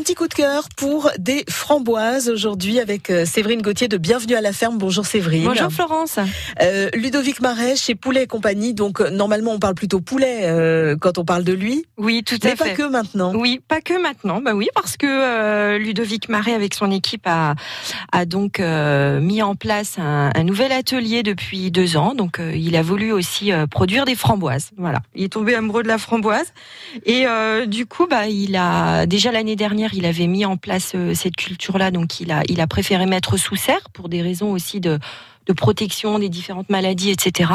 Un petit coup de cœur pour des framboises aujourd'hui avec euh, Séverine Gauthier de Bienvenue à la ferme. Bonjour Séverine. Bonjour Florence. Euh, Ludovic Marais chez Poulet et compagnie. Donc euh, normalement on parle plutôt poulet euh, quand on parle de lui. Oui, tout Mais à pas fait. que maintenant. Oui, pas que maintenant. Bah oui, parce que euh, Ludovic Marais avec son équipe a, a donc mis en place un, un nouvel atelier depuis deux ans. Donc il a voulu aussi produire des framboises. Voilà, il est tombé amoureux de la framboise et du coup, bah il a déjà l'année dernière, il avait mis en place euh, cette culture-là. Donc il a il a préféré mettre sous serre pour des raisons aussi de de protection des différentes maladies, etc.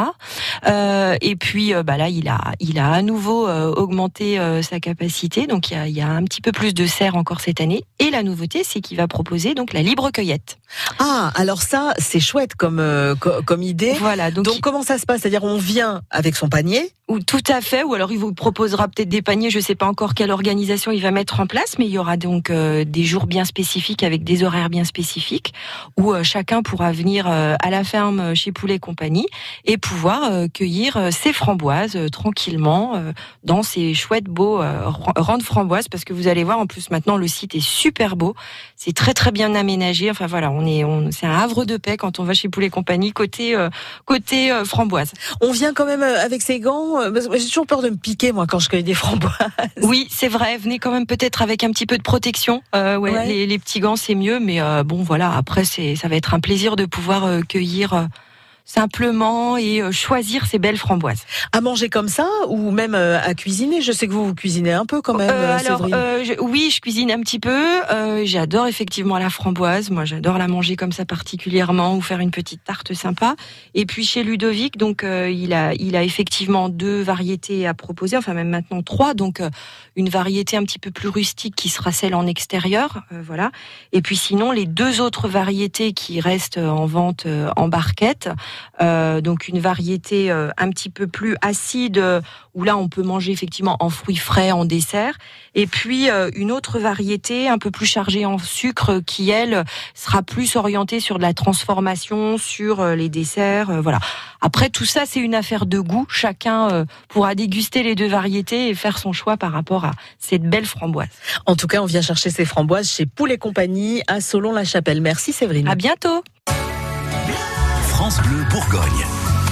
Euh, et puis euh, bah là, il a, il a à nouveau augmenté sa capacité. Donc il y, a, il y a un petit peu plus de serre encore cette année. Et la nouveauté, c'est qu'il va proposer donc la libre cueillette. Ah alors ça c'est chouette comme euh, co- comme idée. Voilà. Donc, Donc comment ça se passe? C'est-à-dire on vient avec son panier? ou tout à fait. Ou alors il vous proposera peut-être des paniers. Je sais pas encore quelle organisation il va mettre en place, mais il y aura donc euh, des jours bien spécifiques avec des horaires bien spécifiques où euh, chacun pourra venir à la ferme chez Poulet et compagnie et pouvoir cueillir ses framboises tranquillement dans ces chouettes beaux ran- rangs de framboises parce que vous allez voir en plus maintenant le site est super beau, c'est très très bien aménagé. Enfin voilà, on est on c'est un havre de paix quand on va chez Poulet et compagnie côté euh, côté euh, framboise. On vient quand même euh, avec ses gants. euh, parce que J'ai toujours peur de me piquer moi quand je cueille des framboises. Oui, c'est vrai. Venez quand même peut-être avec un petit peu de protection. Euh, ouais, Ouais. Les, les petits gants c'est mieux, mais euh, bon voilà. Après c'est ça va être un plaisir de pouvoir euh, cueillir euh, simplement et euh, choisir ces belles framboises. À manger comme ça ou même euh, à cuisiner? Je sais que vous vous cuisinez un peu quand même. Euh, alors euh, je- oui, je cuisine un petit peu. Euh, j'adore effectivement la framboise. Moi, j'adore la manger comme ça particulièrement ou faire une petite tarte sympa. Et puis chez Ludovic, donc euh, il a il a effectivement deux variétés à proposer. Enfin même maintenant trois. Donc une variété un petit peu plus rustique qui sera celle en extérieur, euh, voilà. Et puis sinon les deux autres variétés qui restent en vente euh, en barquette. Euh, donc une variété euh, un petit peu plus acide euh, où là on peut manger effectivement en fruits frais en dessert. Et puis euh, une autre variété un peu plus chargée en sucre euh, qui elle sera plus orientée sur de la transformation sur les desserts euh, voilà. Après tout ça c'est une affaire de goût. Chacun euh, pourra déguster les deux variétés et faire son choix par rapport à cette belle framboise. En tout cas, on vient chercher ses framboises chez Poulet et compagnie à Solon-la-Chapelle. Merci Séverine. à bientôt le Bourgogne.